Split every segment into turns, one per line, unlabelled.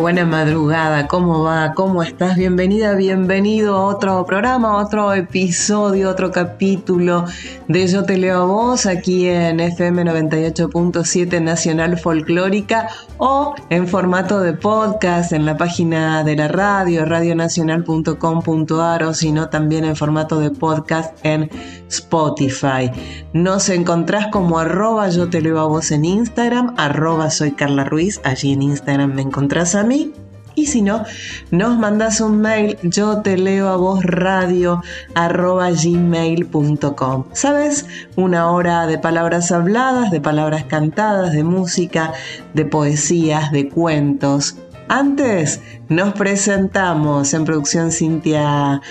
Buena madrugada, ¿cómo va? ¿Cómo estás? Bienvenida, bienvenido a otro programa, otro episodio, otro capítulo de Yo Te Leo a Vos aquí en FM 98.7 Nacional Folclórica o en formato de podcast en la página de la radio, radionacional.com.ar o si no también en formato de podcast en Spotify. Nos encontrás como arroba Yo Te Leo a Vos en Instagram, arroba soy Carla Ruiz, allí en Instagram me encontrás a Y si no, nos mandas un mail, yo te leo a vos radio arroba gmail.com. ¿Sabes? Una hora de palabras habladas, de palabras cantadas, de música, de poesías, de cuentos. Antes nos presentamos en producción Cintia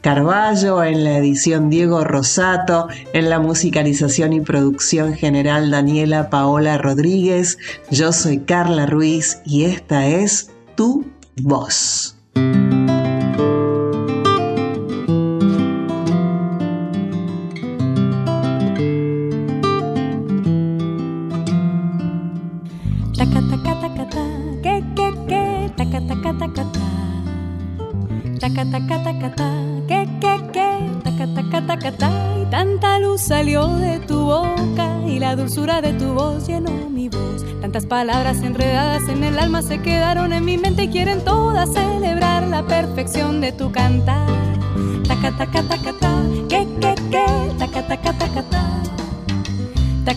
Carballo, en la edición Diego Rosato, en la musicalización y producción general Daniela Paola Rodríguez. Yo soy Carla Ruiz y esta es Tu Voz.
Y tanta luz salió de tu boca y la dulzura de tu voz llenó mi voz. Tantas palabras enredadas en el alma se quedaron en mi mente y quieren todas celebrar la perfección de tu cantar. Taca taca taca ta, que que que, taca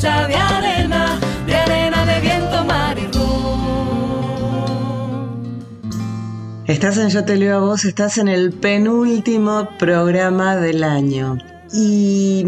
Hecha de arena, de arena de viento, mar.
Estás en Yo Te Leo a Vos, estás en el penúltimo programa del año. Y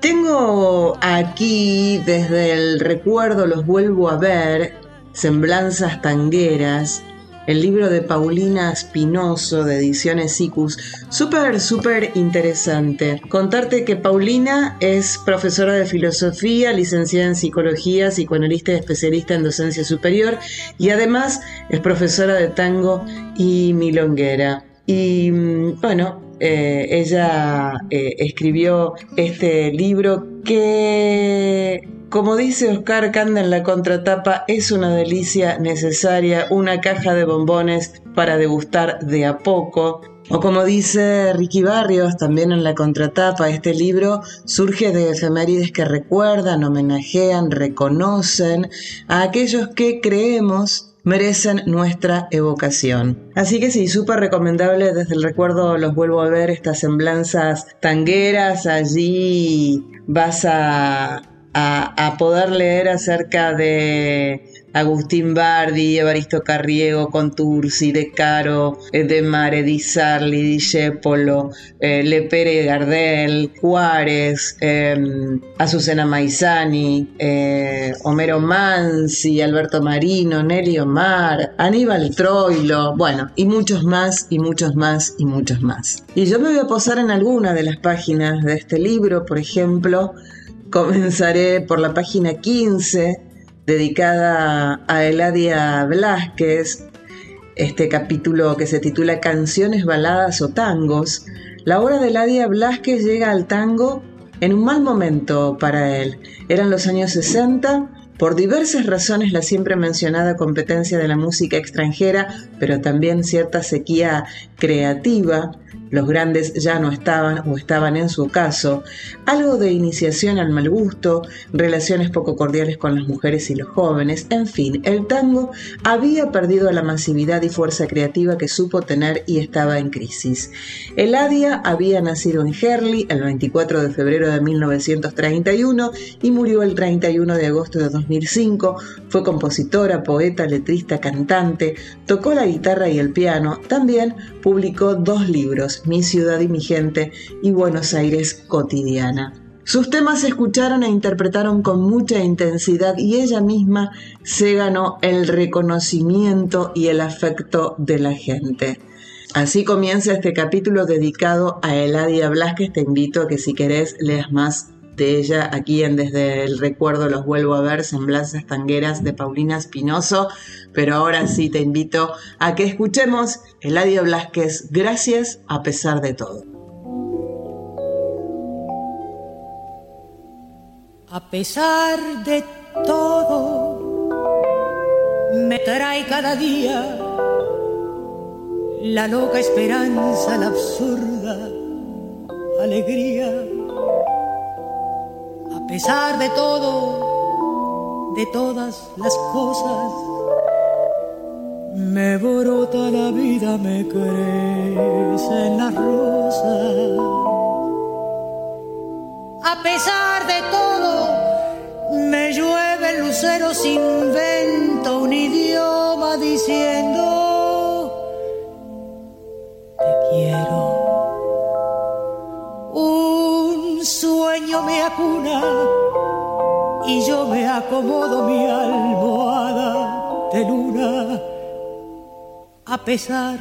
tengo aquí, desde el recuerdo, los vuelvo a ver, Semblanzas Tangueras, el libro de Paulina Espinoso de Ediciones Icus. Súper, súper interesante. Contarte que Paulina es profesora de filosofía, licenciada en psicología, psicoanalista y especialista en docencia superior y además es profesora de tango y milonguera. Y mm, bueno, eh, ella eh, escribió este libro que como dice Oscar Canda en la contratapa, es una delicia necesaria, una caja de bombones para degustar de a poco. O como dice Ricky Barrios también en la contratapa, este libro surge de efemérides que recuerdan, homenajean, reconocen a aquellos que creemos merecen nuestra evocación. Así que sí, súper recomendable, desde el recuerdo los vuelvo a ver, estas semblanzas tangueras, allí vas a a, poder leer acerca de Agustín Bardi, Evaristo Carriego, Contursi, De Caro, eh, De Mare, Di Sarli, Di Cepolo, eh, Gardel, Juárez, em, Azucena Maizani, eh, Homero Mansi, Alberto Marino, Nelly Omar, Aníbal Troilo, bueno, y muchos más, y muchos más, y muchos más. Y yo me voy a posar en alguna de las páginas de este libro, por ejemplo, Comenzaré por la página 15, dedicada a Eladia Blasquez, este capítulo que se titula Canciones, baladas o tangos. La obra de Eladia Blasquez llega al tango en un mal momento para él. Eran los años 60 por diversas razones la siempre mencionada competencia de la música extranjera, pero también cierta sequía creativa, los grandes ya no estaban o estaban en su caso, algo de iniciación al mal gusto, relaciones poco cordiales con las mujeres y los jóvenes, en fin, el tango había perdido la masividad y fuerza creativa que supo tener y estaba en crisis. Eladia había nacido en Herley el 24 de febrero de 1931 y murió el 31 de agosto de 2005. Fue compositora, poeta, letrista, cantante, tocó la guitarra y el piano, también publicó dos libros, Mi ciudad y mi gente y Buenos Aires cotidiana. Sus temas se escucharon e interpretaron con mucha intensidad y ella misma se ganó el reconocimiento y el afecto de la gente. Así comienza este capítulo dedicado a Eladia Blasquez. Te invito a que si querés leas más de ella aquí en Desde el Recuerdo los vuelvo a ver, Semblanzas Tangueras de Paulina Espinoso. Pero ahora sí te invito a que escuchemos Eladia Blasquez, Gracias a pesar de todo.
A pesar de todo, me trae cada día la loca esperanza, la absurda alegría a pesar de todo, de todas las cosas, me brota la vida, me en las rosas. A pesar de todo, me llueve el lucero, invento un idioma diciendo, te quiero. Me y yo me acomodo mi almohada de luna a pesar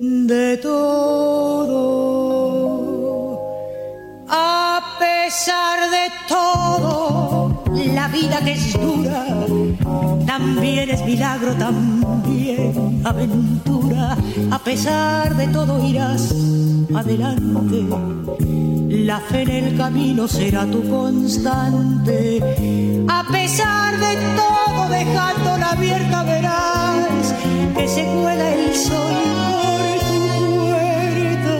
de todo. A pesar de todo, la vida que es dura también es milagro, también aventura. A pesar de todo irás adelante. La fe en el camino será tu constante. A pesar de todo, dejándola abierta, verás que se cuela el sol por tu puerta.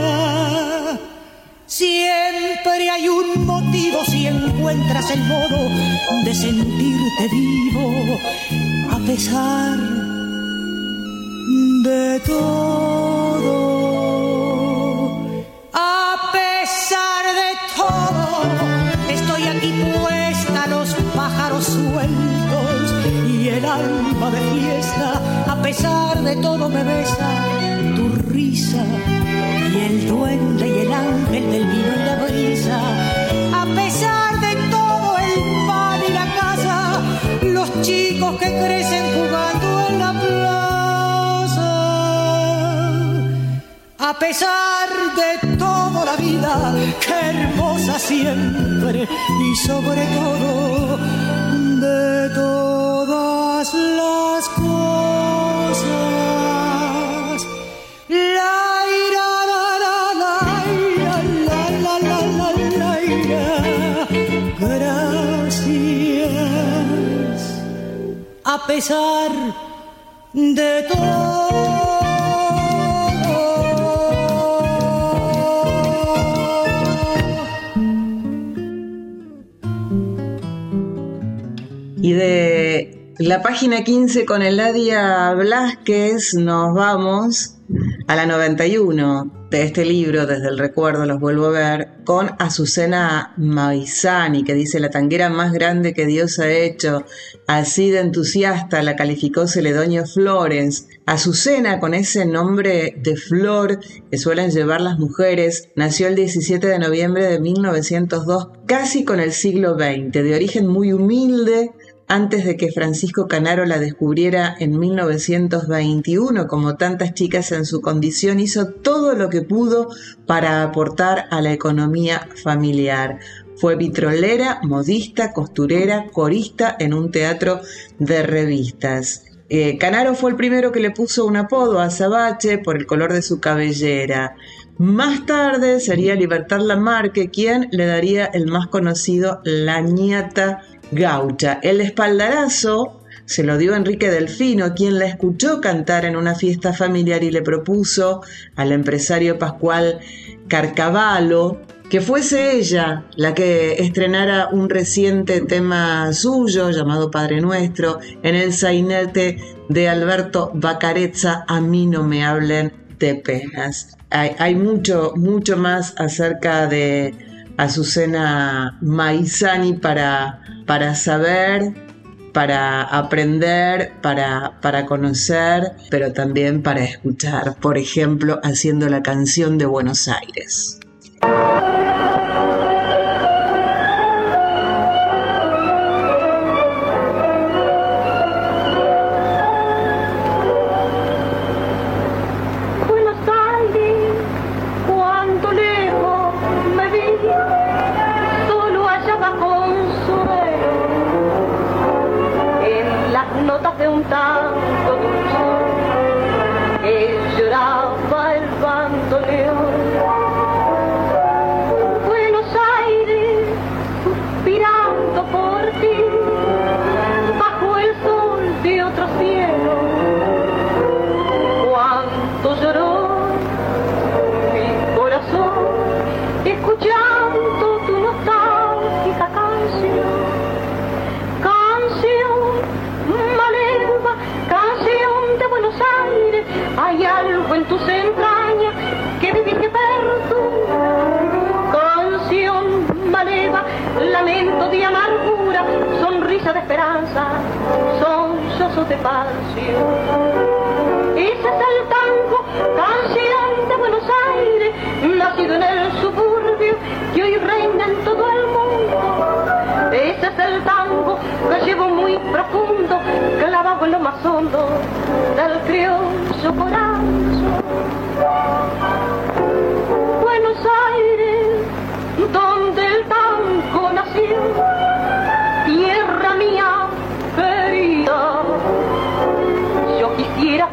Siempre hay un motivo si encuentras el modo de sentirte vivo, a pesar de todo. De fiesta, a pesar de todo me besa tu risa. Y el duende y el ángel del vino y la brisa, a pesar de todo el pan y la casa, los chicos que crecen jugando en la plaza, a pesar de toda la vida, que hermosa siempre y sobre todo A pesar de todo.
Y de la página 15 con Eladia Blasquez nos vamos a la 91 de este libro, desde el recuerdo los vuelvo a ver, con Azucena Maizani, que dice la tanguera más grande que Dios ha hecho, así de entusiasta la calificó Celedonio Flores. Azucena, con ese nombre de flor que suelen llevar las mujeres, nació el 17 de noviembre de 1902, casi con el siglo XX, de origen muy humilde, antes de que Francisco Canaro la descubriera en 1921, como tantas chicas en su condición, hizo todo lo que pudo para aportar a la economía familiar. Fue vitrolera, modista, costurera, corista en un teatro de revistas. Eh, Canaro fue el primero que le puso un apodo a Sabache por el color de su cabellera. Más tarde sería Libertad Lamarque quien le daría el más conocido La ñata gaucha. El espaldarazo se lo dio Enrique Delfino, quien la escuchó cantar en una fiesta familiar y le propuso al empresario Pascual Carcavalo que fuese ella la que estrenara un reciente tema suyo llamado Padre Nuestro en el sainete de Alberto Bacarezza, A mí no me hablen de penas. Hay, mucho, mucho más acerca de Azucena Maizani para, para saber, para aprender, para, para conocer, pero también para escuchar. Por ejemplo, haciendo la canción de Buenos Aires. notación
tanto dulzor que lloraba el bandoneón. de esperanza, son sosos de pasión. Ese es el tango, canción de Buenos Aires, nacido
en
el suburbio que hoy reina en todo el mundo. Ese es el tango que llevo muy profundo, clavado en lo más hondo del criollo corazón. Buenos Aires.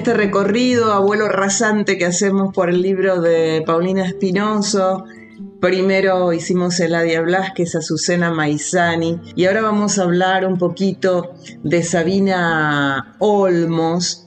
este recorrido, abuelo rasante que hacemos por el libro de Paulina Espinoso, primero hicimos Eladia Blasquez, Azucena Maizani, y ahora vamos a hablar un poquito de Sabina Olmos,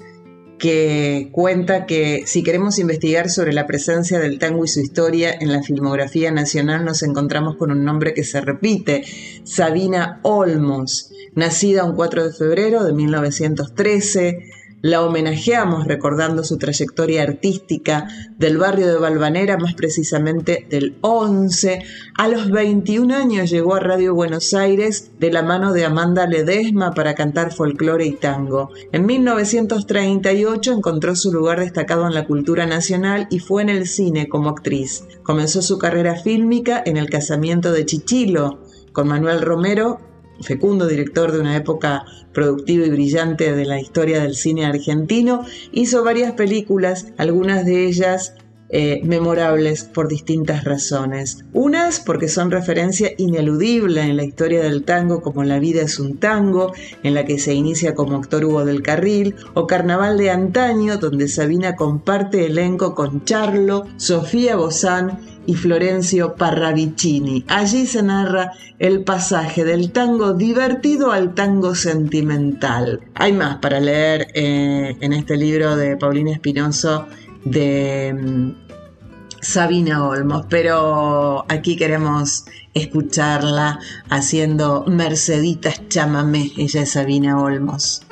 que cuenta que si queremos investigar sobre la presencia del tango y su historia en la filmografía nacional nos encontramos con un nombre que se repite, Sabina Olmos, nacida un 4 de febrero de 1913, la homenajeamos recordando su trayectoria artística del barrio de Valvanera, más precisamente del 11. A los 21 años llegó a Radio Buenos Aires de la mano de Amanda Ledesma para cantar folclore y tango. En 1938 encontró su lugar destacado en la cultura nacional y fue en el cine como actriz. Comenzó su carrera fílmica en El casamiento de Chichilo con Manuel Romero fecundo director de una época productiva y brillante de la historia del cine argentino, hizo varias películas, algunas de ellas eh, memorables por distintas razones. Unas porque son referencia ineludible en la historia del tango como La vida es un tango, en la que se inicia como actor Hugo del Carril, o Carnaval de Antaño, donde Sabina comparte elenco con Charlo, Sofía Bozán y Florencio Parravicini. Allí se narra el pasaje del tango divertido al tango sentimental. Hay más para leer eh, en este libro de Paulina Espinoso de mm, Sabina Olmos, pero aquí queremos escucharla haciendo Merceditas Chamamé, ella es Sabina Olmos.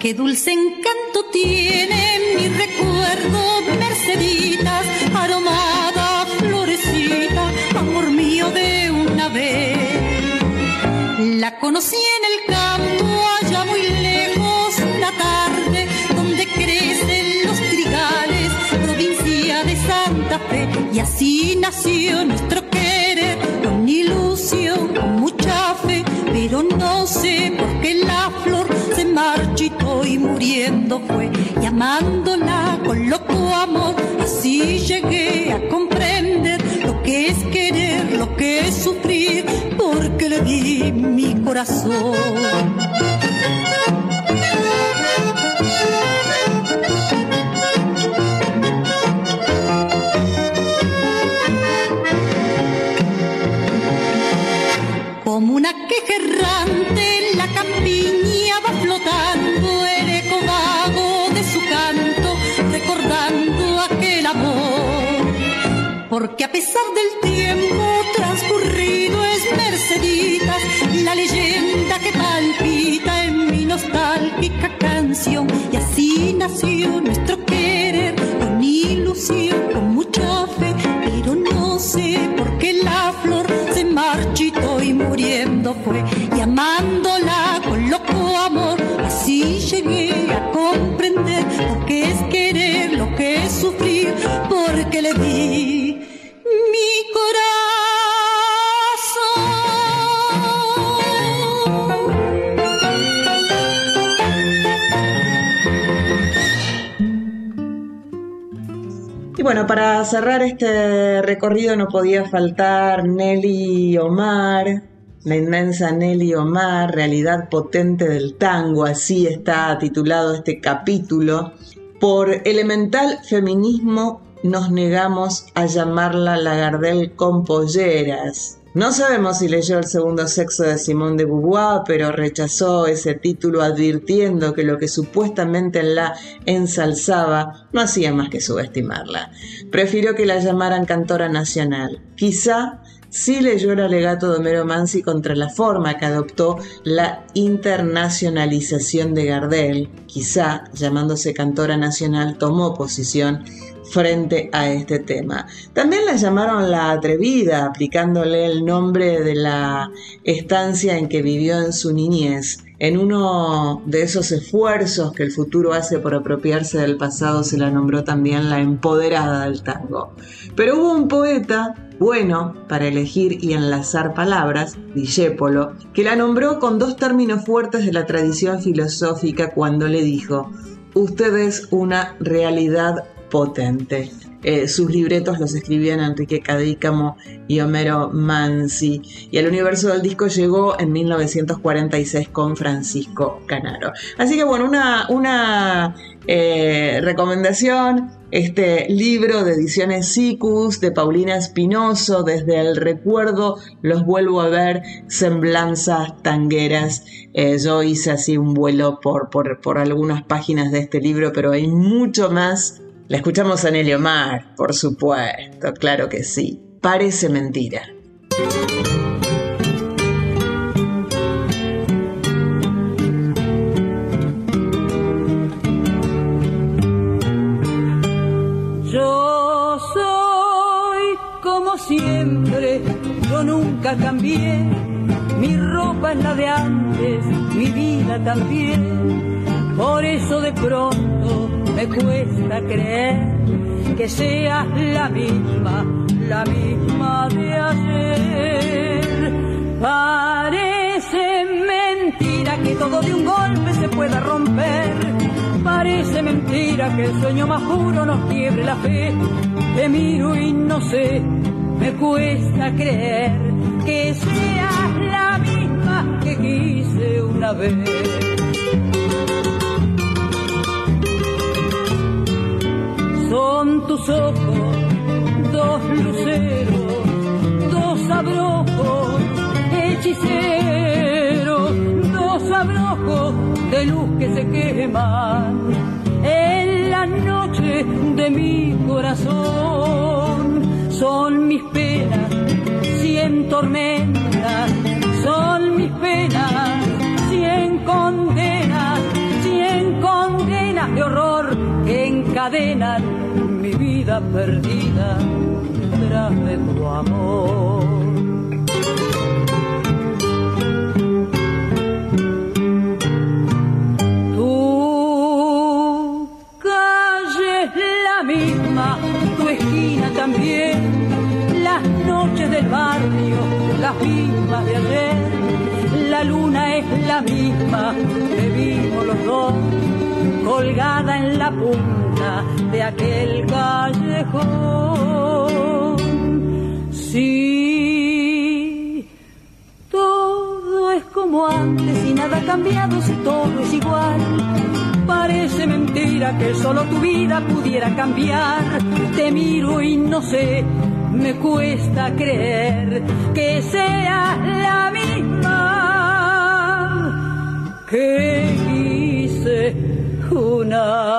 Qué dulce La conocí en el campo, allá muy lejos, una tarde, donde crecen los trigales, provincia de Santa Fe, y así nació nuestro querer, con ilusión, con mucha fe, pero no sé por qué la flor se marchitó y muriendo fue, llamándola con loco amor, así llegué a comprender que es querer, lo que es sufrir, porque le di mi corazón. Como una queja errante, Porque a pesar del tiempo transcurrido es Merceditas, la leyenda que palpita en mi nostálgica canción. Y así nació nuestro querer, con ilusión, con mucha fe, pero no sé por qué la flor se marchitó y muriendo fue, llamándola con loco amor. Así llegué a comprender lo que es querer, lo que es sufrir, porque le di
bueno, para cerrar este recorrido no podía faltar Nelly Omar, la inmensa Nelly Omar, realidad potente del tango, así está titulado este capítulo. Por elemental feminismo nos negamos a llamarla la Gardel con polleras. No sabemos si leyó El segundo sexo de Simone de Beauvoir, pero rechazó ese título advirtiendo que lo que supuestamente la ensalzaba no hacía más que subestimarla. Prefirió que la llamaran cantora nacional. Quizá sí leyó el alegato de Homero Mansi contra la forma que adoptó la internacionalización de Gardel. Quizá, llamándose cantora nacional, tomó posición frente a este tema. También la llamaron la atrevida, aplicándole el nombre de la estancia en que vivió en su niñez. En uno de esos esfuerzos que el futuro hace por apropiarse del pasado se la nombró también la empoderada del tango. Pero hubo un poeta bueno para elegir y enlazar palabras, Dijépolo, que la nombró con dos términos fuertes de la tradición filosófica cuando le dijo, usted es una realidad potente. Eh, sus libretos los escribían Enrique Cadícamo y Homero Mansi. Y el universo del disco llegó en 1946 con Francisco Canaro. Así que bueno, una, eh, recomendación. Este libro de ediciones Sicus de Paulina Espinoso, desde el recuerdo los vuelvo a ver, semblanzas tangueras. Eh, yo hice así un vuelo por, por, por algunas páginas de este libro, pero hay mucho más la escuchamos a Nelly Omar, por supuesto, claro que sí. Parece mentira.
Yo soy como siempre, yo nunca cambié. Mi ropa es la de antes, mi vida también. Por eso de pronto me cuesta creer que seas la misma, la misma de ayer. Parece mentira que todo de un golpe se pueda romper. Parece mentira que el sueño más puro nos quiebre la fe. Te miro y no sé, me cuesta creer que seas la misma que quise una vez. Son tus ojos, dos
luceros, dos abrojos, hechiceros, dos abrojos de luz que se queman en la noche de mi corazón. Son mis penas, cien tormentas, son mis penas, cien condenas, cien condenas de horror que encadenan perdida tras de tu amor. también las noches del barrio, las mismas de ayer. La luna es la misma que vimos los dos, colgada en la punta de aquel callejón. Sí, todo es como antes y nada ha cambiado si todo es igual Parece mentira que solo tu vida pudiera cambiar. Te miro y no sé, me cuesta creer que sea la misma que hice una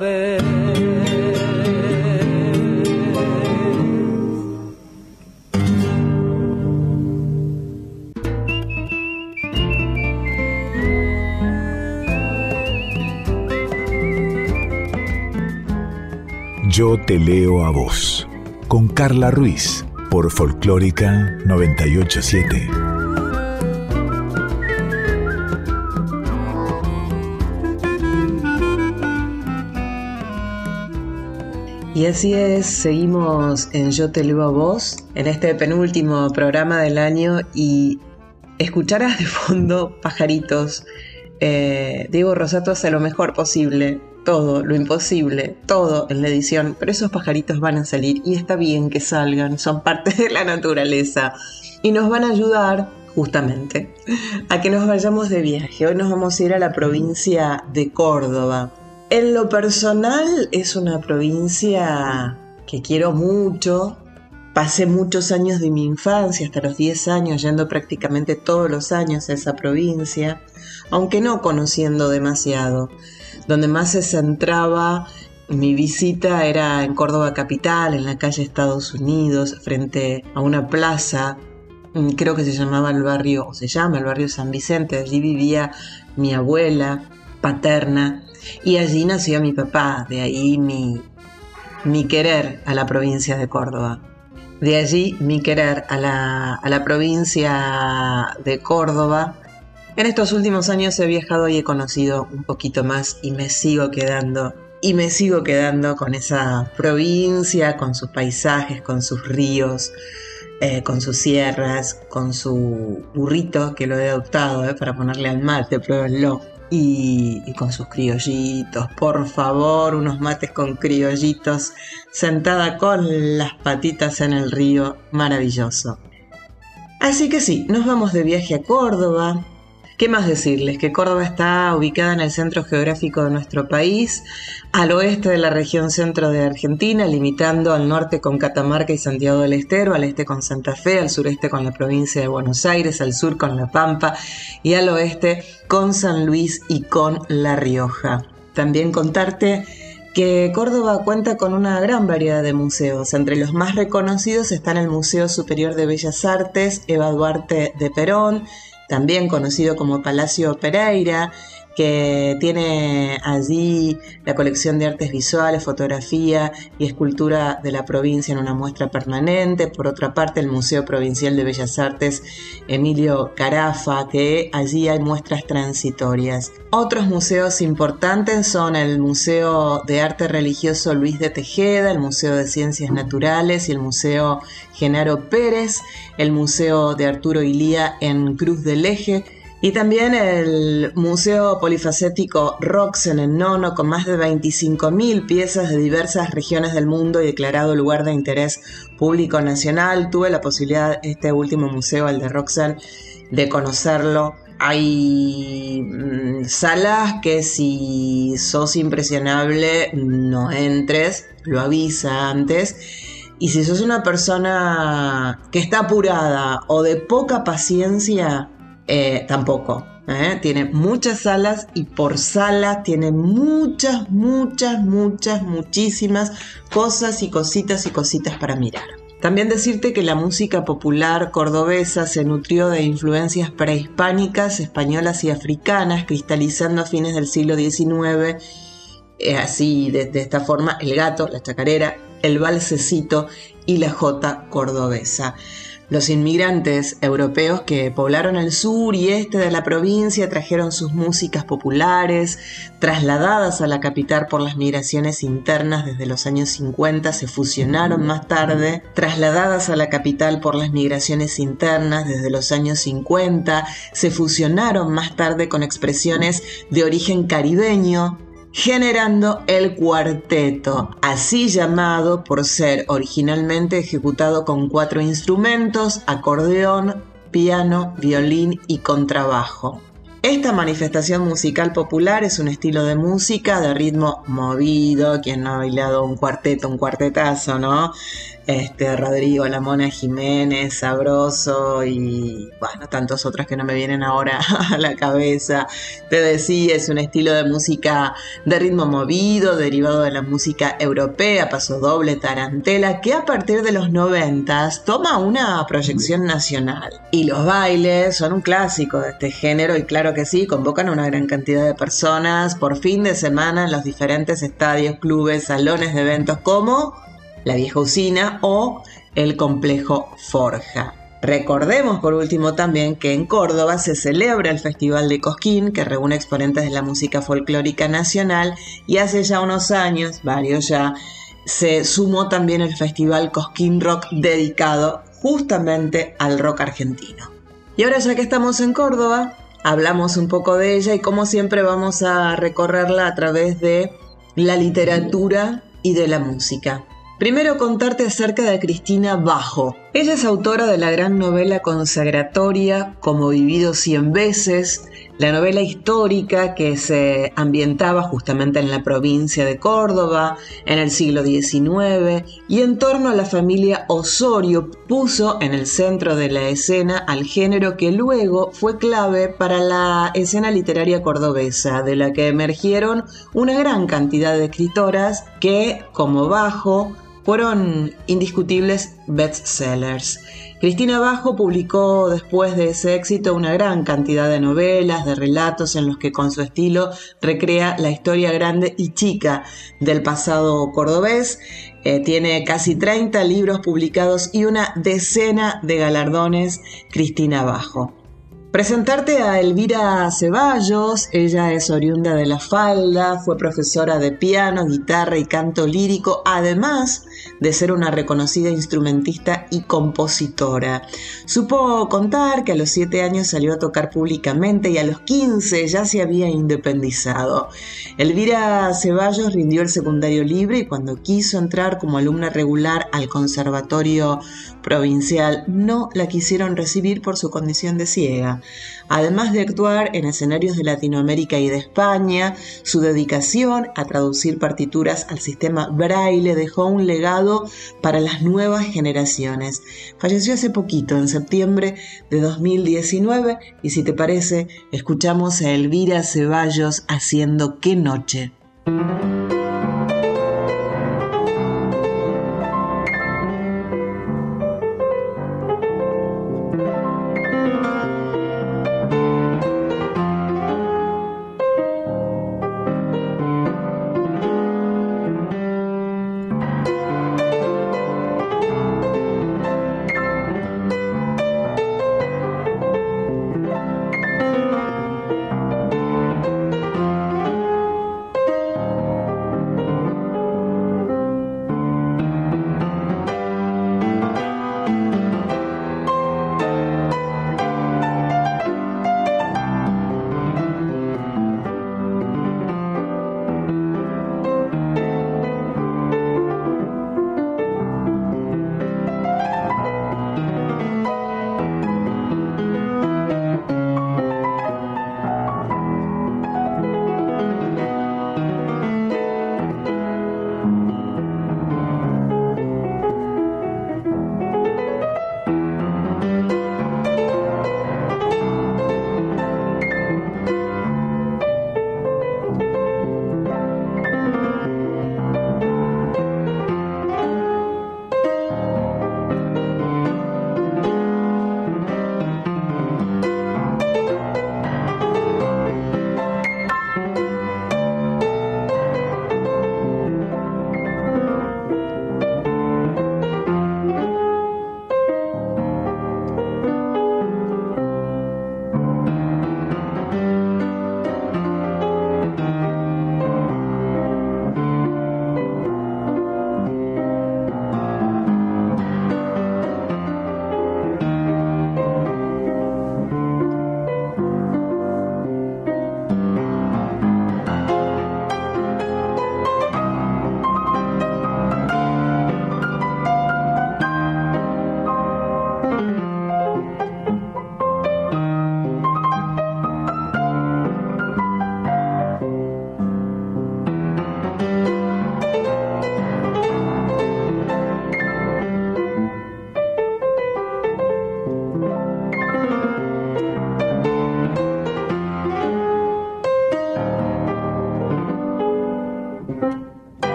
vez.
Yo te leo a vos, con Carla Ruiz, por Folclórica 987.
Y así es, seguimos en Yo te leo a vos, en este penúltimo programa del año y escucharás de fondo pajaritos. Eh, Diego Rosato hace lo mejor posible todo, lo imposible, todo en la edición, pero esos pajaritos van a salir y está bien que salgan, son parte de la naturaleza y nos van a ayudar justamente a que nos vayamos de viaje. Hoy nos vamos a ir a la provincia de Córdoba. En lo personal es una provincia que quiero mucho. Pasé muchos años de mi infancia, hasta los 10 años, yendo prácticamente todos los años a esa provincia, aunque no conociendo demasiado. Donde más se centraba mi visita era en Córdoba Capital, en la calle Estados Unidos, frente a una plaza, mm, creo que se llamaba el barrio, o se llama el barrio San Vicente, allí vivía mi abuela paterna y allí nació mi papá, de ahí mi, mi querer a la provincia de Córdoba. De allí mi querer a la, a la provincia de Córdoba en estos últimos años he viajado y he conocido un poquito más y me sigo quedando y me sigo quedando con esa provincia, con sus paisajes, con sus ríos, eh, con sus sierras, con su burrito que lo he adoptado eh, para ponerle al mate, pruébenlo. Y, con sus criollitos, por favor, unos mates con criollitos, sentada con las patitas en el río, maravilloso. Así que sí, nos vamos de viaje a Córdoba, ¿Qué más decirles? Que Córdoba está ubicada en el centro geográfico de nuestro país, al oeste de la región centro de Argentina, limitando al norte con Catamarca y Santiago del Estero, al este con Santa Fe, al sureste con la provincia de Buenos Aires, al sur con La Pampa y al oeste con San Luis y con La Rioja. También contarte que Córdoba cuenta con una gran variedad de museos. Entre los más reconocidos están el Museo Superior de Bellas Artes Eva Duarte de Perón, también conocido como Palacio Pereira, que tiene allí la colección de artes visuales, fotografía y escultura de la provincia en una muestra permanente. Por otra parte, el Museo Provincial de Bellas Artes Emilio Carafa, que allí hay muestras transitorias. Otros museos importantes son el Museo de Arte Religioso Luis de Tejeda, el Museo de Ciencias Naturales y el Museo Genaro Pérez, el Museo de Arturo Ilía en Cruz del Eje, y también el Museo Polifacético Roxen en Nono, con más de 25.000 piezas de diversas regiones del mundo y declarado lugar de interés público nacional. Tuve la posibilidad, este último museo, el de Roxen, de conocerlo. Hay mm, salas que si sos impresionable no entres, lo avisa antes Y si sos una persona que está apurada o de poca paciencia, eh, tampoco. ¿eh? Tiene muchas salas y por sala tiene muchas, muchas, muchas, muchísimas cosas y cositas y cositas para mirar. También decirte que la música popular cordobesa se nutrió de influencias prehispánicas, españolas y africanas, cristalizando a fines del siglo XIX, eh, así de, de esta forma, el gato, la chacarera, el balsecito y la jota cordobesa. Los inmigrantes europeos que poblaron el sur y este de la provincia trajeron sus músicas populares, trasladadas a la capital por las migraciones internas desde los años 50, se fusionaron más tarde, trasladadas a la capital por las migraciones internas desde los años 50, se fusionaron más tarde con expresiones de origen caribeño, generando el cuarteto, así llamado por ser originalmente ejecutado con cuatro instrumentos, acordeón, piano, violín y contrabajo. Esta manifestación musical popular es un estilo de música de ritmo movido, quien no ha bailado un cuarteto, un cuartetazo, ¿no? Este, Rodrigo, La Mona Jiménez, Sabroso y bueno, tantos otros que no me vienen ahora a la cabeza. Te decía, es un estilo de música de ritmo movido, derivado de la música europea, paso doble, tarantela, que a partir de los noventas toma una proyección nacional. Y los bailes son un clásico de este género y claro que sí, convocan a una gran cantidad de personas por fin de semana en los diferentes estadios, clubes, salones de eventos como la vieja usina o el complejo Forja. Recordemos por último también que en Córdoba se celebra el Festival de Cosquín, que reúne exponentes de la música folclórica nacional, y hace ya unos años, varios ya, se sumó también el Festival Cosquín Rock dedicado justamente al rock argentino. Y ahora ya que estamos en Córdoba, hablamos un poco de ella y como siempre vamos a recorrerla a través de la literatura y de la música. Primero contarte acerca de Cristina Bajo. Ella es autora de la gran novela consagratoria Como vivido cien veces, la novela histórica que se ambientaba justamente en la provincia de Córdoba en el siglo XIX y en torno a la familia Osorio puso en el centro de la escena al género que luego fue clave para la escena literaria cordobesa, de la que emergieron una gran cantidad de escritoras que, como Bajo, fueron indiscutibles bestsellers. Cristina Bajo publicó después de ese éxito una gran cantidad de novelas, de relatos en los que con su estilo recrea la historia grande y chica del pasado cordobés. Eh, tiene casi 30 libros publicados y una decena de galardones Cristina Bajo. Presentarte a Elvira Ceballos, ella es oriunda de La Falda, fue profesora de piano, guitarra y canto lírico, además de ser una reconocida instrumentista y compositora. Supo contar que a los 7 años salió a tocar públicamente y a los 15 ya se había independizado. Elvira Ceballos rindió el secundario libre y cuando quiso entrar como alumna regular al Conservatorio Provincial no la quisieron recibir por su condición de ciega. Además de actuar en escenarios de Latinoamérica y de España, su dedicación a traducir partituras al sistema braille dejó un legado para las nuevas generaciones. Falleció hace poquito, en septiembre de 2019, y si te parece, escuchamos a Elvira Ceballos haciendo Qué noche.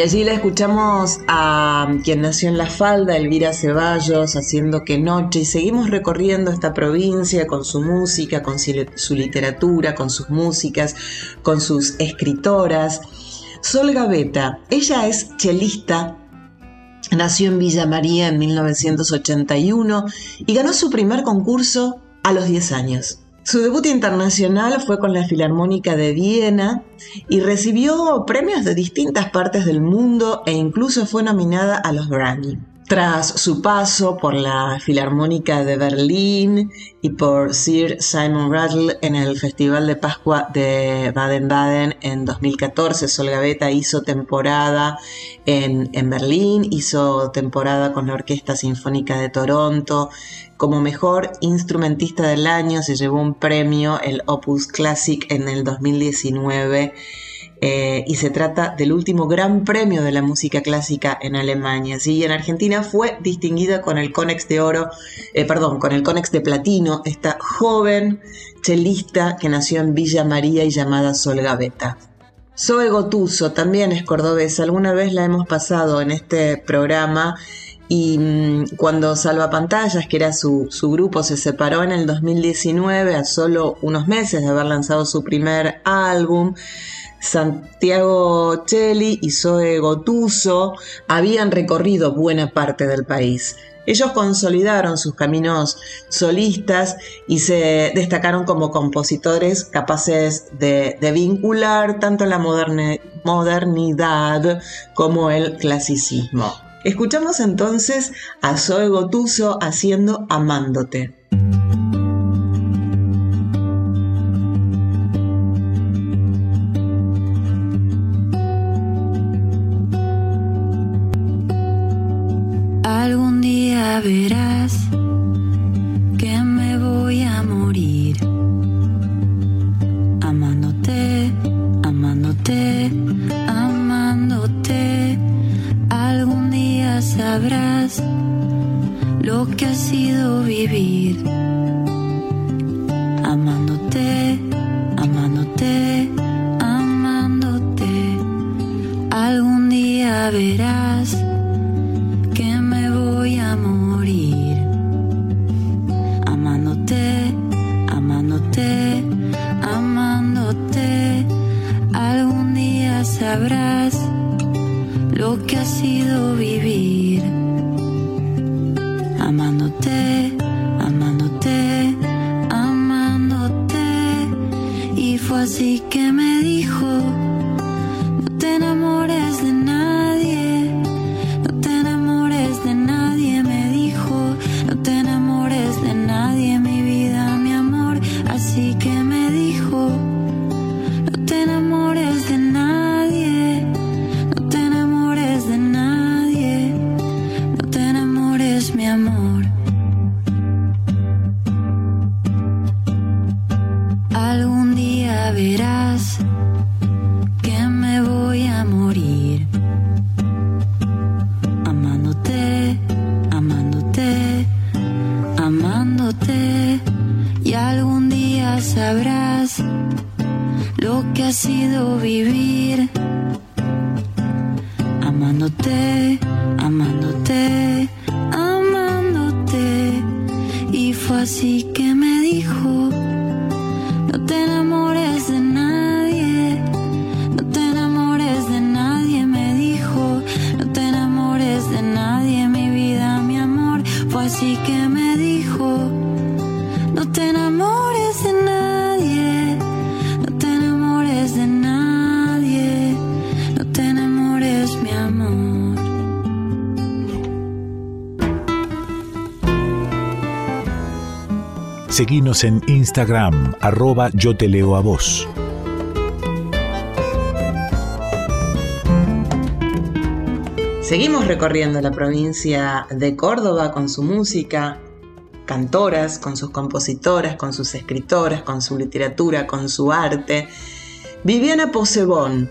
Y allí la escuchamos a quien nació en La Falda, Elvira Ceballos, haciendo que noche, y seguimos recorriendo esta provincia con su música, con su literatura, con sus músicas, con sus escritoras. Sol Gaveta, ella es chelista, nació en Villa María en 1981 y ganó su primer concurso a los 10 años. Su debut internacional fue con la Filarmónica de Viena y recibió premios de distintas partes del mundo e incluso fue nominada a los Grammy. Tras su paso por la Filarmónica de Berlín y por Sir Simon Rattle en el Festival de Pascua de Baden-Baden en 2014, Sol Gaveta hizo temporada en, en Berlín, hizo temporada con la Orquesta Sinfónica de Toronto, como mejor instrumentista del año se llevó un premio, el Opus Classic, en el 2019 eh, y se trata del último gran premio de la música clásica en Alemania. Y en Argentina fue distinguida con el Conex de Oro, eh, perdón, con el Conex de Platino, esta joven chelista que nació en Villa María y llamada Sol Gaveta. Zoe Gotuso también es cordobesa, alguna vez la hemos pasado en este programa y mm, cuando Salva Pantallas, que era su, su, grupo, se separó en el 2019, a solo unos meses de haber lanzado su primer álbum, Santiago Cheli y Zoe Gotuso habían recorrido buena parte del país. Ellos consolidaron sus caminos solistas y se destacaron como compositores capaces de, vincular tanto la modernidad como el clasicismo. Escuchamos entonces a Zoe Gotuso haciendo Amándote.
verás así que me dijo,
En Instagram, arroba yo te leo a vos.
Seguimos recorriendo la provincia de Córdoba con su música, cantoras, con sus compositoras, con sus escritoras, con su literatura, con su arte. Viviana Posebón,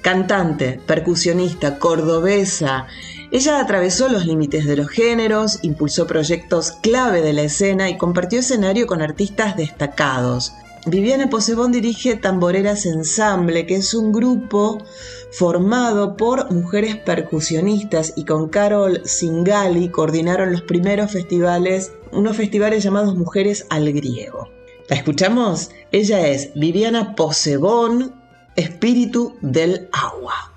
cantante, percusionista, cordobesa, ella atravesó los límites de los géneros, impulsó proyectos clave de la escena y compartió escenario con artistas destacados.
Viviana Posebón dirige Tamboreras Ensamble, que es un grupo formado por mujeres percusionistas y con Carol Singali coordinaron los primeros festivales, unos festivales llamados Mujeres al Griego. ¿La escuchamos? Ella es Viviana Posebón, Espíritu del Agua.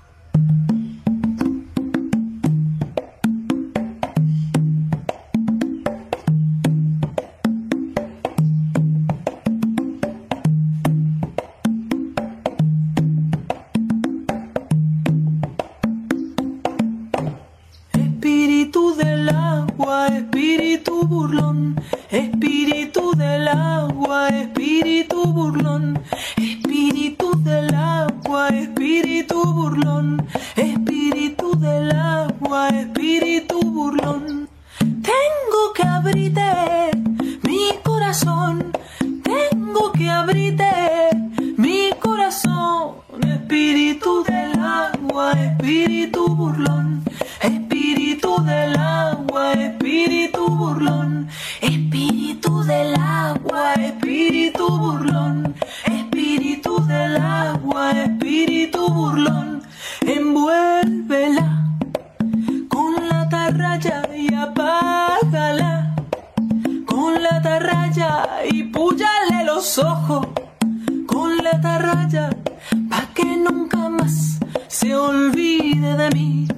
De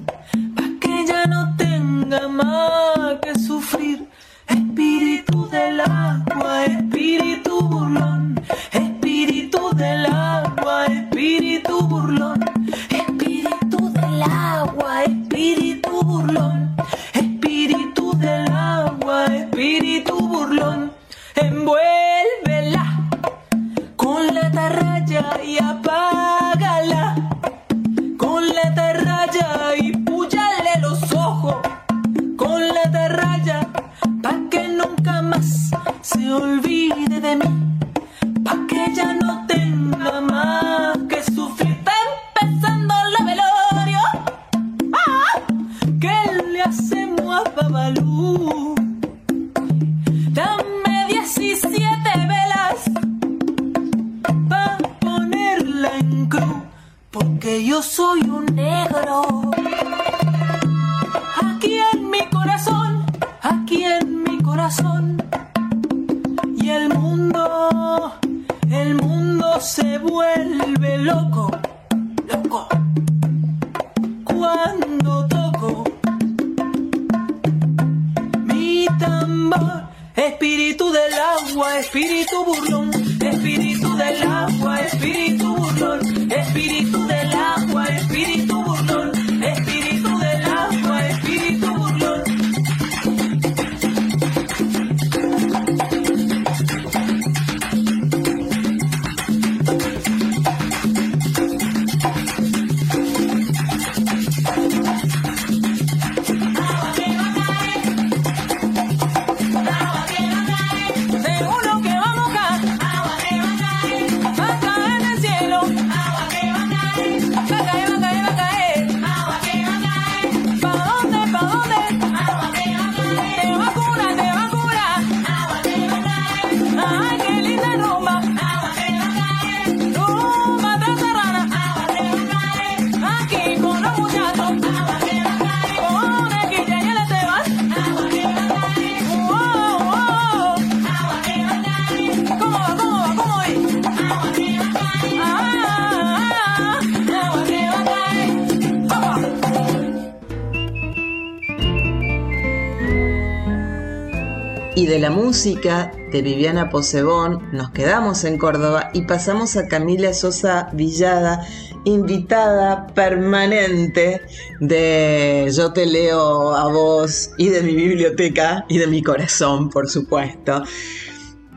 la música de Viviana Posebón nos quedamos en Córdoba y pasamos a Camila Sosa Villada, invitada permanente de Yo te leo a vos y de mi biblioteca y de mi corazón, por supuesto.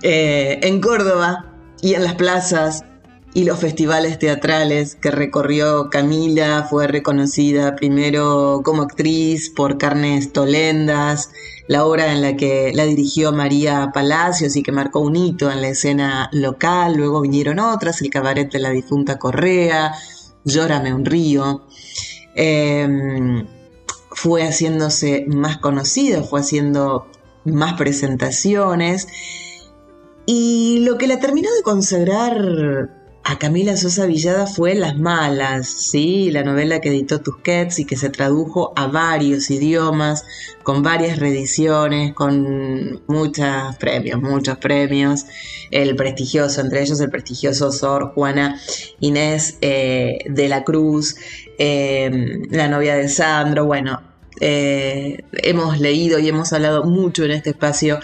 Eh, en Córdoba y en las plazas y los festivales teatrales que recorrió Camila, fue reconocida primero como actriz por Carnes Tolendas, la obra en la que la dirigió María Palacios y que marcó un hito en la escena local, luego vinieron otras, el cabaret de la difunta Correa, Llórame un río. Em, fue haciéndose más conocida, fue haciendo más presentaciones
Y lo que la terminó de consagrar a Camila Sosa Villada fue Las Malas, ¿sí? la novela que editó Tusquets y que se tradujo a varios idiomas, con varias reediciones, con muchos premios, muchos premios. El prestigioso, entre ellos el prestigioso Sor Juana Inés eh, de la Cruz, eh, la novia de Sandro, bueno. Eh, hemos leído y hemos hablado mucho en este espacio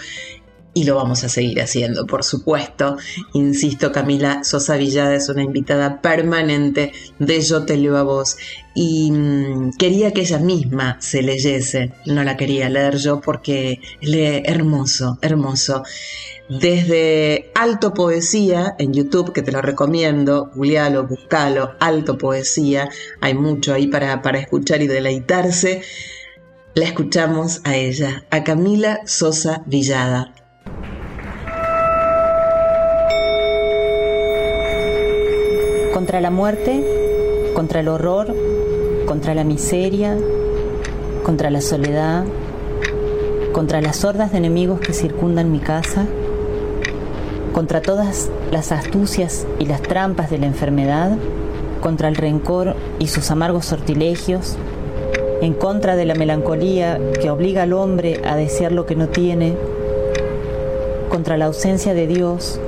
y lo vamos a seguir haciendo, por supuesto. Insisto, Camila Sosa Villada es una invitada permanente de Yo te leo a vos y mm, quería que ella misma se leyese, no la quería leer yo porque lee hermoso, hermoso. Desde Alto Poesía en YouTube, que te lo recomiendo, Julialo, buscalo, Alto Poesía, hay mucho ahí para, para escuchar y deleitarse. La escuchamos a ella, a Camila Sosa Villada.
Contra la muerte, contra el horror, contra la miseria, contra la soledad, contra las hordas de enemigos que circundan mi casa, contra todas las astucias y las trampas de la enfermedad, contra el rencor y sus amargos sortilegios, en contra de la melancolía que obliga al hombre a desear lo que no tiene, contra la ausencia de Dios,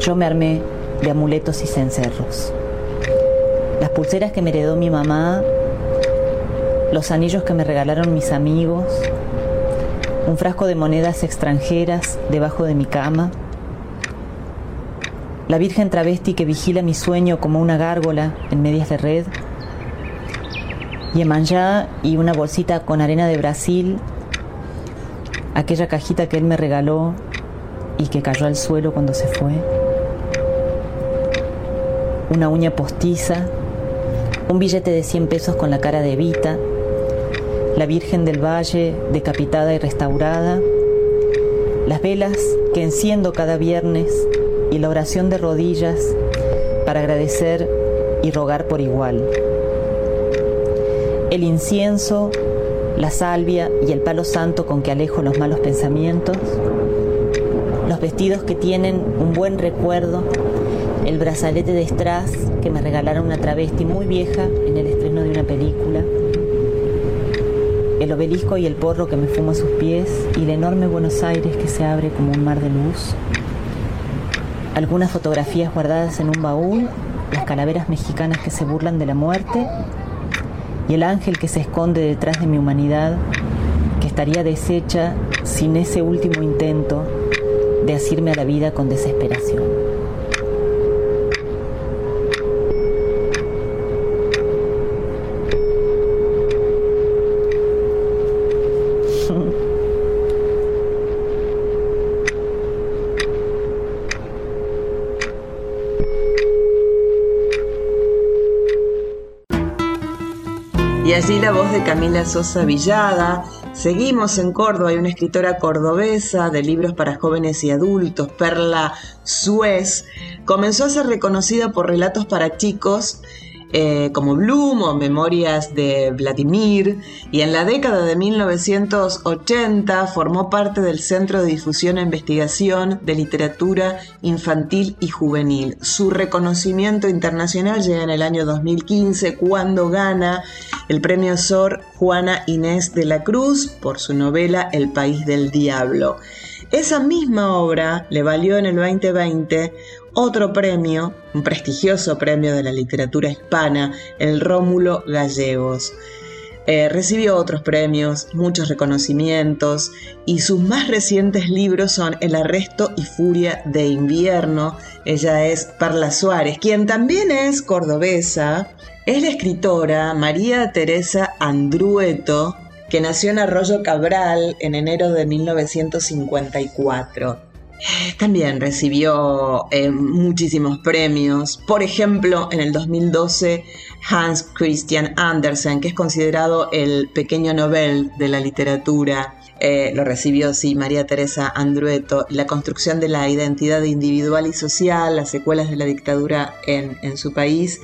yo me armé de amuletos y cencerros las pulseras que me heredó mi mamá, los anillos que me regalaron mis amigos, un frasco de monedas extranjeras debajo de mi cama, la Virgen travesti que vigila mi sueño como una gárgola en medias de red, Yemanjá y una bolsita con arena de Brasil, aquella cajita que él me regaló y que cayó al suelo cuando se fue, una uña postiza un billete de 100 pesos con la cara de Evita, la Virgen del Valle decapitada y restaurada, las velas que enciendo cada viernes y la oración de rodillas para agradecer y rogar por igual. El incienso, la salvia y el palo santo con que alejo los malos pensamientos, los vestidos que tienen un buen recuerdo, el brazalete de strass que me regalaron una travesti muy vieja en el estreno de una película, el obelisco y el porro que me fumo a sus pies y el enorme Buenos Aires que se abre como un mar de luz, algunas fotografías guardadas en un baúl, las calaveras mexicanas que se burlan de la muerte y el ángel que se esconde detrás de mi humanidad que estaría deshecha sin ese último intento de asirme a la vida con desesperación.
De Camila Sosa Villada. Seguimos en Córdoba, hay una escritora cordobesa de libros para jóvenes y adultos, Perla Suez. Comenzó a ser reconocida por relatos para chicos eh, como Bloom o Memorias de Vladimir, y en la década de 1980 formó parte del Centro de Difusión e Investigación de Literatura Infantil y Juvenil. Su reconocimiento internacional llega en el año 2015 cuando gana el premio SOR Juana Inés de la Cruz por su novela El País del Diablo. Esa misma obra le valió en el 2020 otro premio, un prestigioso premio de la literatura hispana, el Rómulo Gallegos. Eh, recibió otros premios, muchos reconocimientos y sus más recientes libros son El arresto y furia de invierno. Ella es Parla Suárez, quien también es cordobesa. Es la escritora María Teresa Andrueto, que nació en Arroyo Cabral en enero de 1954. También recibió eh, muchísimos premios. Por ejemplo, en el 2012, Hans Christian Andersen, que es considerado el pequeño Nobel de la literatura, eh, lo recibió, sí, María Teresa Andrueto. La construcción de la identidad individual y social, las secuelas de la dictadura en, su país.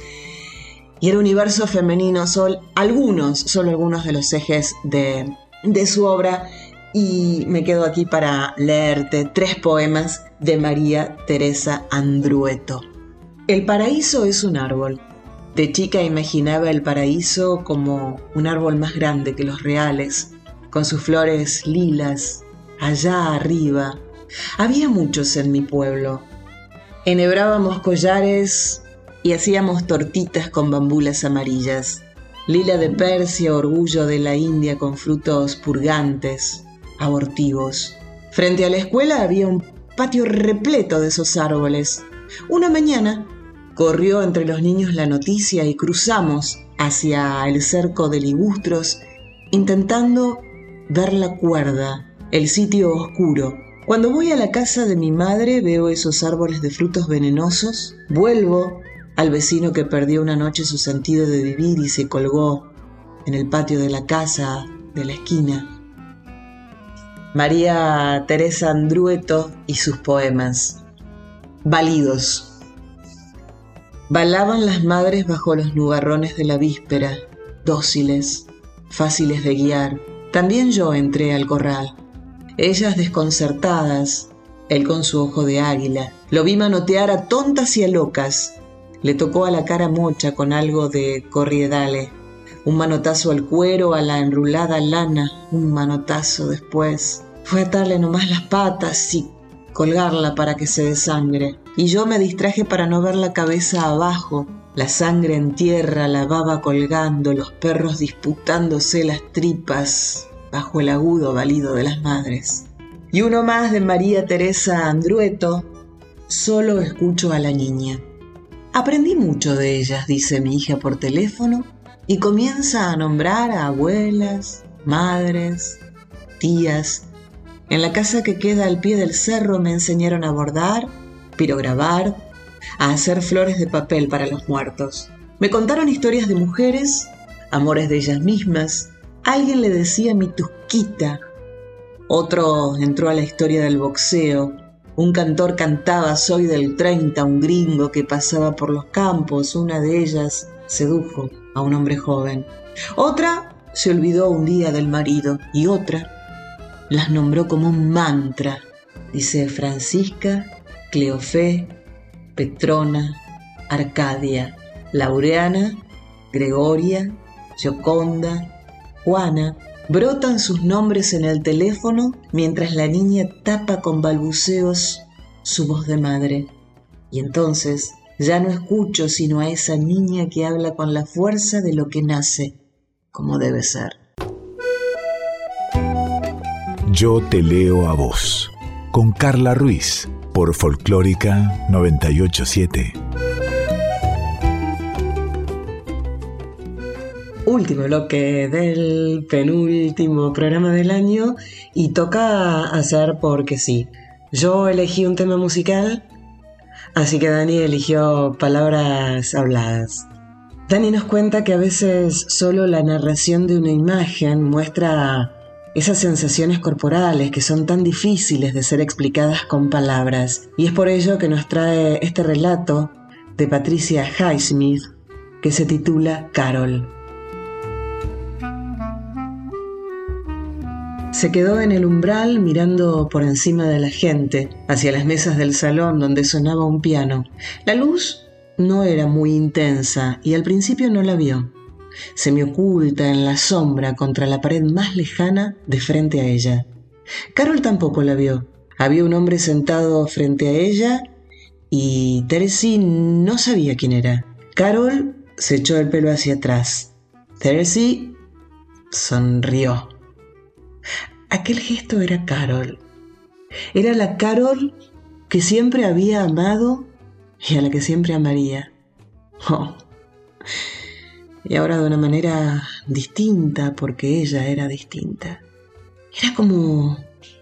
Y el universo femenino son algunos, solo algunos de los ejes de su obra y me quedo aquí para leerte tres poemas de María Teresa Andrueto. El paraíso es un árbol. De chica imaginaba el paraíso como un árbol más grande que los reales, con sus flores lilas, allá arriba. Había muchos en mi pueblo. Enhebrábamos collares y hacíamos tortitas con bambulas amarillas. Lila de Persia, orgullo de la India con frutos purgantes, abortivos. Frente a la escuela había un patio repleto de esos árboles. Una mañana corrió entre los niños la noticia y cruzamos hacia el cerco de ligustros intentando ver la cuerda, el sitio oscuro. Cuando voy a la casa de mi madre veo esos árboles de frutos venenosos, vuelvo al vecino que perdió una noche su sentido de vivir y se colgó en el patio de la casa de la esquina. María Teresa Andrueto y sus poemas. Válidos. Balaban las madres bajo los nubarrones de la víspera, dóciles, fáciles de guiar. También yo entré al corral. Ellas desconcertadas, él con su ojo de águila. Lo vi manotear a tontas y a locas, le tocó a la cara mocha con algo de corriedale. Un manotazo al cuero, a la enrulada lana, un manotazo después. Fue atarle nomás las patas y colgarla para que se desangre. Y yo me distraje para no ver la cabeza abajo, la sangre en tierra, la baba colgando, los perros disputándose las tripas bajo el agudo balido de las madres. Y uno más de María Teresa Andrueto, solo escucho a la niña. Aprendí mucho de ellas, dice mi hija por teléfono, y comienza a nombrar a abuelas, madres, tías. En la casa que queda al pie del cerro me enseñaron a bordar, pirograbar, a hacer flores de papel para los muertos. Me contaron historias de mujeres, amores de ellas mismas. Alguien le decía mi tusquita. Otro entró a la historia del boxeo un cantor cantaba Soy del 30, un gringo que pasaba por los campos. Una de ellas sedujo a un hombre joven. Otra se olvidó un día del marido y otra las nombró como un mantra. Dice Francisca, Cleofé, Petrona, Arcadia, Laureana, Gregoria, Gioconda, Juana, Brotan sus nombres en el teléfono mientras la niña tapa con balbuceos su voz de madre. Y entonces ya no escucho sino a esa niña que habla con la fuerza de lo que nace, como debe ser.
Yo te leo a vos, con Carla Ruiz, por Folclórica 987.
último bloque del penúltimo programa del año y toca hacer porque sí. Yo elegí un tema musical, así que Dani eligió palabras habladas. Dani nos cuenta que a veces solo la narración de una imagen muestra esas sensaciones corporales que son tan difíciles de ser explicadas con palabras. Y es por ello que nos trae este relato de Patricia Highsmith que se titula Carol. Se quedó en el umbral mirando por encima de la gente, hacia las mesas del salón donde sonaba un piano. La luz no era muy intensa y al principio no la vio. Se me oculta en la sombra contra la pared más lejana de frente a ella. Carol tampoco la vio. Había un hombre sentado frente a ella y Teresy no sabía quién era. Carol se echó el pelo hacia atrás. Teresy sonrió. Aquel gesto era Carol. Era la Carol que siempre había amado y a la que siempre amaría. Oh. Y ahora de una manera distinta porque ella era distinta. Era como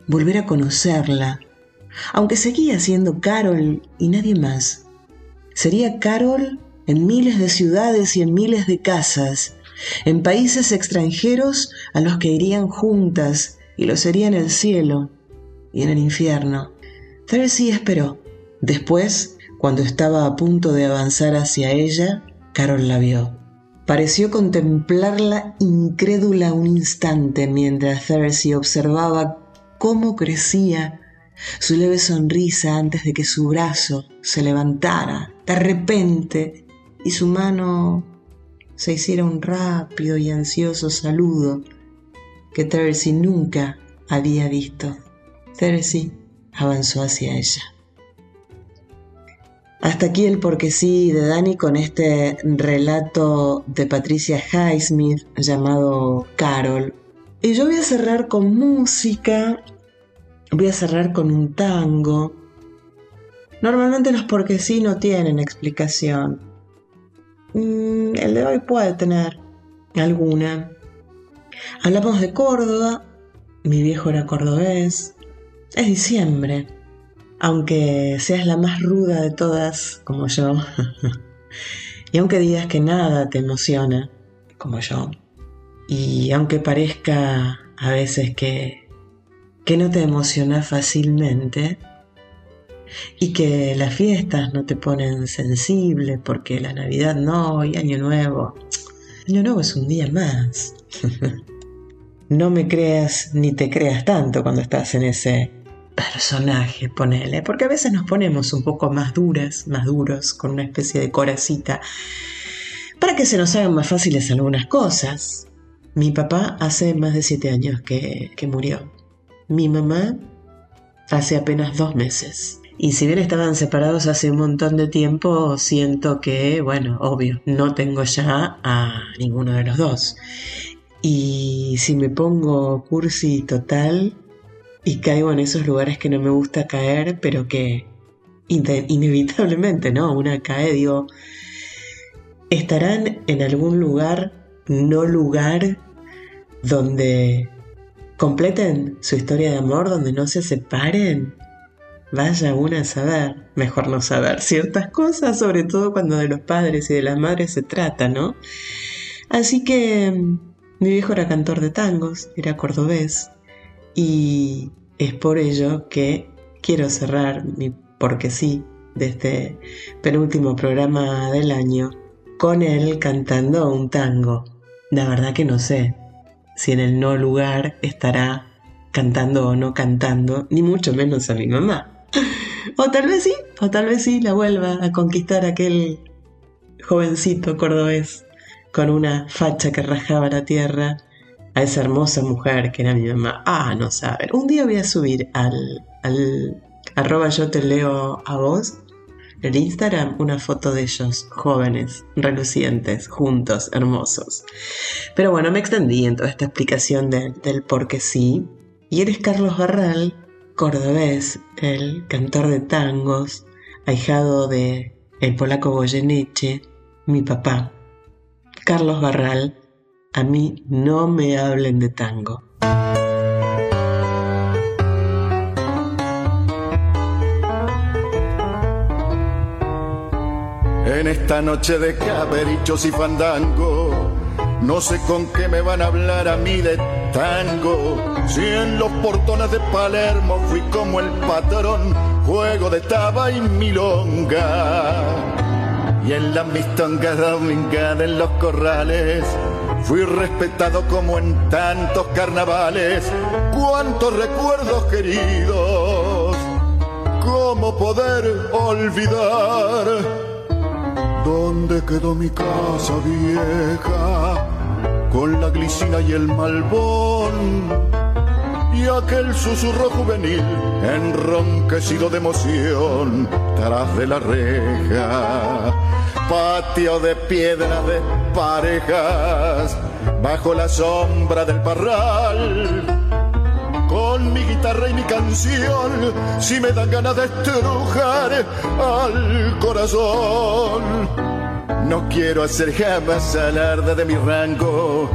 volver a conocerla, aunque seguía siendo Carol y nadie más. Sería Carol en miles de ciudades y en miles de casas, en países extranjeros a los que irían juntas y lo sería en el cielo y en el infierno. Tracy esperó. Después, cuando estaba a punto de avanzar hacia ella, Carol la vio. Pareció contemplarla incrédula un instante mientras Cersei observaba cómo crecía su leve sonrisa antes de que su brazo se levantara de repente y su mano se hiciera un rápido y ansioso saludo que Tercy nunca había visto. Tercy avanzó hacia ella. Hasta aquí el porque sí de Dani con este relato de Patricia Highsmith llamado Carol. Y yo voy a cerrar con música, voy a cerrar con un tango. Normalmente los porque sí no tienen explicación. Mm, el de hoy puede tener alguna. Hablamos de Córdoba, mi viejo era cordobés, es diciembre aunque seas la más ruda de todas, como yo, y aunque digas que nada te emociona, como yo, y aunque parezca a veces que, que no te emociona fácilmente, y que las fiestas no te ponen sensible porque la Navidad no y Año Nuevo. Año Nuevo es un día más. no me creas ni te creas tanto cuando estás en ese personaje, ponele, porque a veces nos ponemos un poco más duras, más duros, con una especie de coracita, para que se nos hagan más fáciles algunas cosas. Mi papá hace más de siete años que, que murió. Mi mamá hace apenas dos meses. Y si bien estaban separados hace un montón de tiempo, siento que, bueno, obvio, no tengo ya a ninguno de los dos. Y si me pongo cursi total, y caigo en esos lugares que no me gusta caer, pero que inevitablemente, ¿no? Una cae, digo, estarán en algún lugar, no lugar, donde completen su historia de amor, donde no se separen. Vaya una a saber, mejor no saber ciertas cosas, sobre todo cuando de los padres y de las madres se trata, ¿no? Así que mm, mi viejo era cantor de tangos, era cordobés, y es por ello que quiero cerrar mi porque sí de este penúltimo programa del año con él cantando un tango. La verdad que no sé si en el no lugar estará cantando o no cantando, ni mucho menos a mi mamá. O tal vez sí, o tal vez sí la vuelva a conquistar aquel jovencito cordobés con una facha que rajaba la tierra a esa hermosa mujer que era mi mamá. Ah, no saben. Un día voy a subir al, al arroba yo te leo a vos, el Instagram, una foto de ellos, jóvenes, relucientes, juntos, hermosos. Pero bueno, me extendí en toda esta explicación del por qué sí. Y eres Carlos Barral, cordobés, el cantor de tangos, ahijado de el polaco Goyeneche, mi papá. Carlos Barral, a mí no me hablen de tango.
En esta noche de caberichos y fandango, no sé con qué me van a hablar a mí de tango. Si en los portones de Palermo fui como el patrón, juego de taba y milonga. Y en la mistonga domingada en los corrales, Fui respetado como en tantos carnavales, cuántos recuerdos queridos, cómo poder olvidar dónde quedó mi casa vieja con la glicina y el malbón. Y aquel susurro juvenil enronquecido de emoción tras de la reja patio de piedra de parejas, bajo la sombra del parral. Con mi guitarra y mi canción, si me dan ganas de estrujar al corazón. No quiero hacer jamás alarde de mi rango,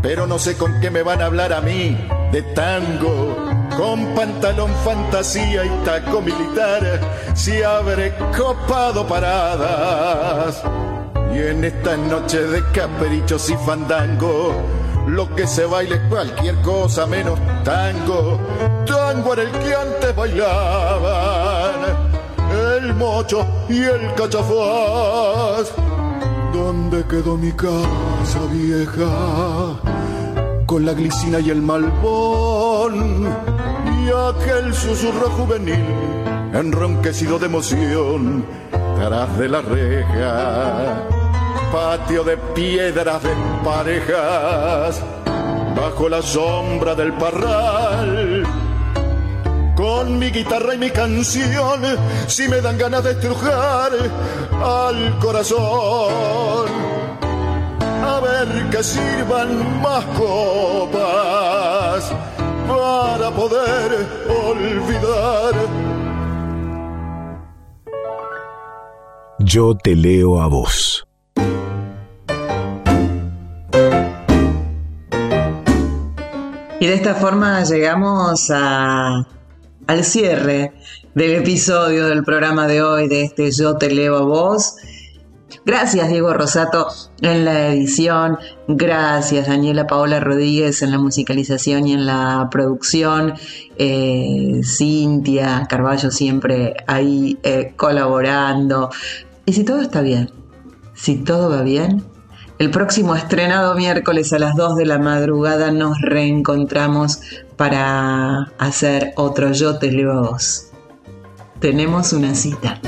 pero no sé con qué me van a hablar a mí de tango, con pantalón fantasía y taco militar, si habré copado paradas. Y en esta noche de caprichos y fandango, lo que se baile es cualquier cosa menos tango. Tango era el que antes bailaban, el mocho y el cachafaz. ¿Dónde quedó mi casa vieja? con la glicina y el malbón aquel susurro juvenil, enronquecido de emoción, tras de la reja. Patio de piedras de parejas, bajo la sombra del parral. Con mi guitarra y mi canción, si me dan ganas de estrujar al corazón. A ver que sirvan más copas para poder olvidar.
Yo te leo a vos.
Y de esta forma llegamos a, al cierre del episodio del programa de hoy de este Yo te leo a vos. Gracias Diego Rosato en la edición, gracias Daniela Paola Rodríguez en la musicalización y en la producción, eh, Cintia Carballo siempre ahí eh, colaborando. Y si todo está bien, si todo va bien, el próximo estrenado miércoles a las 2 de la madrugada nos reencontramos para hacer otro Yo te leo a vos. Tenemos una cita.